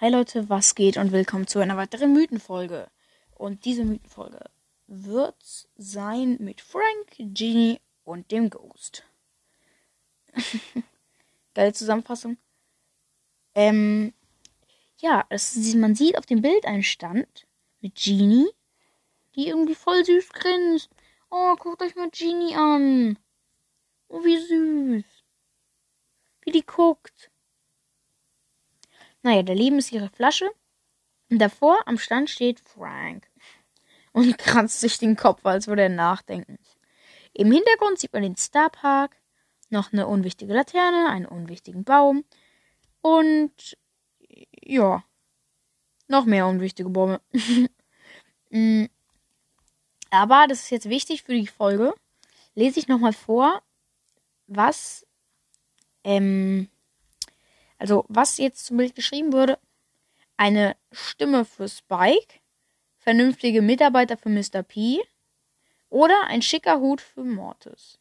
Hi Leute, was geht und willkommen zu einer weiteren Mythenfolge. Und diese Mythenfolge wird sein mit Frank, Genie und dem Ghost. Geile Zusammenfassung. Ähm, ja, es, man sieht auf dem Bild einen Stand mit Genie, die irgendwie voll süß grinst. Oh, guckt euch mal Genie an. Oh, wie süß. Wie die guckt. Naja, daneben ist ihre Flasche. Und davor am Stand steht Frank. Und kratzt sich den Kopf, als würde er nachdenken. Im Hintergrund sieht man den Star Park, noch eine unwichtige Laterne, einen unwichtigen Baum und ja, noch mehr unwichtige Bäume. Mm. Aber das ist jetzt wichtig für die Folge. Lese ich nochmal vor, was ähm, also, was jetzt zum Bild geschrieben wurde, eine Stimme für Spike, vernünftige Mitarbeiter für Mr. P oder ein schicker Hut für Mortis.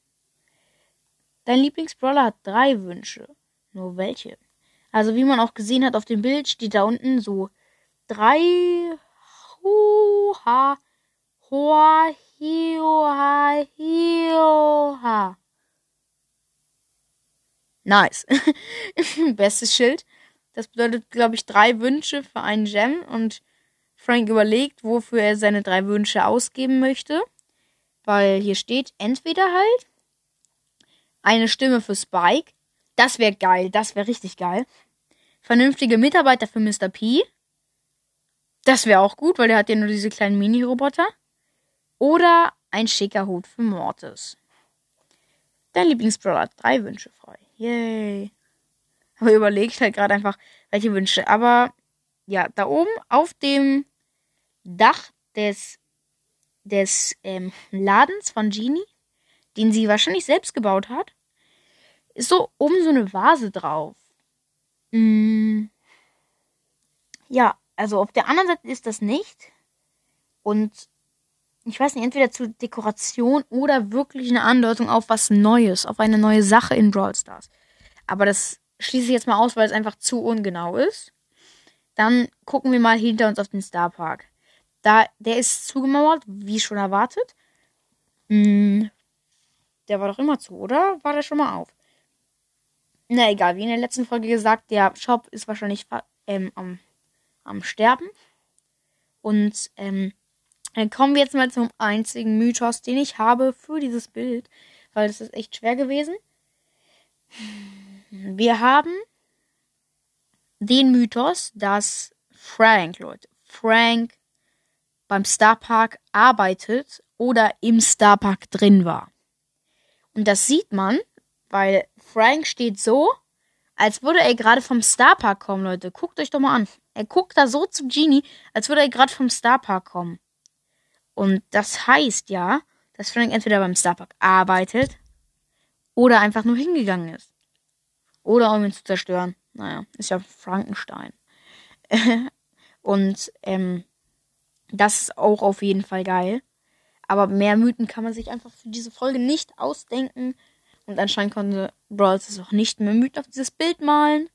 Dein Lieblingsbrawler hat drei Wünsche. Nur welche? Also, wie man auch gesehen hat auf dem Bild, steht da unten so drei Huha Hoa Hioha Hioha. Nice. Bestes Schild. Das bedeutet, glaube ich, drei Wünsche für einen Gem. Und Frank überlegt, wofür er seine drei Wünsche ausgeben möchte. Weil hier steht entweder halt eine Stimme für Spike. Das wäre geil. Das wäre richtig geil. Vernünftige Mitarbeiter für Mr. P. Das wäre auch gut, weil der hat ja nur diese kleinen Mini-Roboter. Oder ein schicker Hut für Mortis. Dein Lieblingsbrawler hat drei Wünsche frei. Yay. Aber überlegt halt gerade einfach, welche Wünsche. Aber ja, da oben auf dem Dach des, des ähm, Ladens von Genie, den sie wahrscheinlich selbst gebaut hat, ist so oben so eine Vase drauf. Mm. Ja, also auf der anderen Seite ist das nicht. Und ich weiß nicht, entweder zur Dekoration oder wirklich eine Andeutung auf was Neues, auf eine neue Sache in Brawl Stars. Aber das schließe ich jetzt mal aus, weil es einfach zu ungenau ist. Dann gucken wir mal hinter uns auf den Star Park. Da, der ist zugemauert, wie schon erwartet. Hm, der war doch immer zu, oder? War der schon mal auf? Na egal, wie in der letzten Folge gesagt, der Shop ist wahrscheinlich ähm, am, am Sterben. Und ähm, dann kommen wir jetzt mal zum einzigen Mythos, den ich habe für dieses Bild, weil es ist echt schwer gewesen. Wir haben den Mythos, dass Frank, Leute, Frank beim Starpark arbeitet oder im Starpark drin war. Und das sieht man, weil Frank steht so, als würde er gerade vom Starpark kommen, Leute. Guckt euch doch mal an. Er guckt da so zu Genie, als würde er gerade vom Starpark kommen. Und das heißt ja, dass Frank entweder beim Starbucks arbeitet oder einfach nur hingegangen ist. Oder um ihn zu zerstören. Naja, ist ja Frankenstein. Und ähm, das ist auch auf jeden Fall geil. Aber mehr Mythen kann man sich einfach für diese Folge nicht ausdenken. Und anscheinend konnte Brawls es auch nicht mehr Mythen auf dieses Bild malen.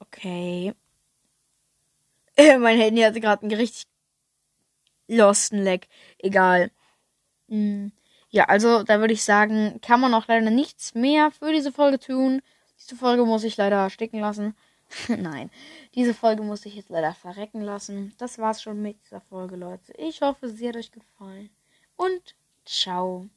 Okay. mein Handy hatte gerade einen richtig losten Leck. Egal. Hm. Ja, also da würde ich sagen, kann man auch leider nichts mehr für diese Folge tun. Diese Folge muss ich leider stecken lassen. Nein, diese Folge muss ich jetzt leider verrecken lassen. Das war's schon mit dieser Folge, Leute. Ich hoffe, sie hat euch gefallen. Und ciao.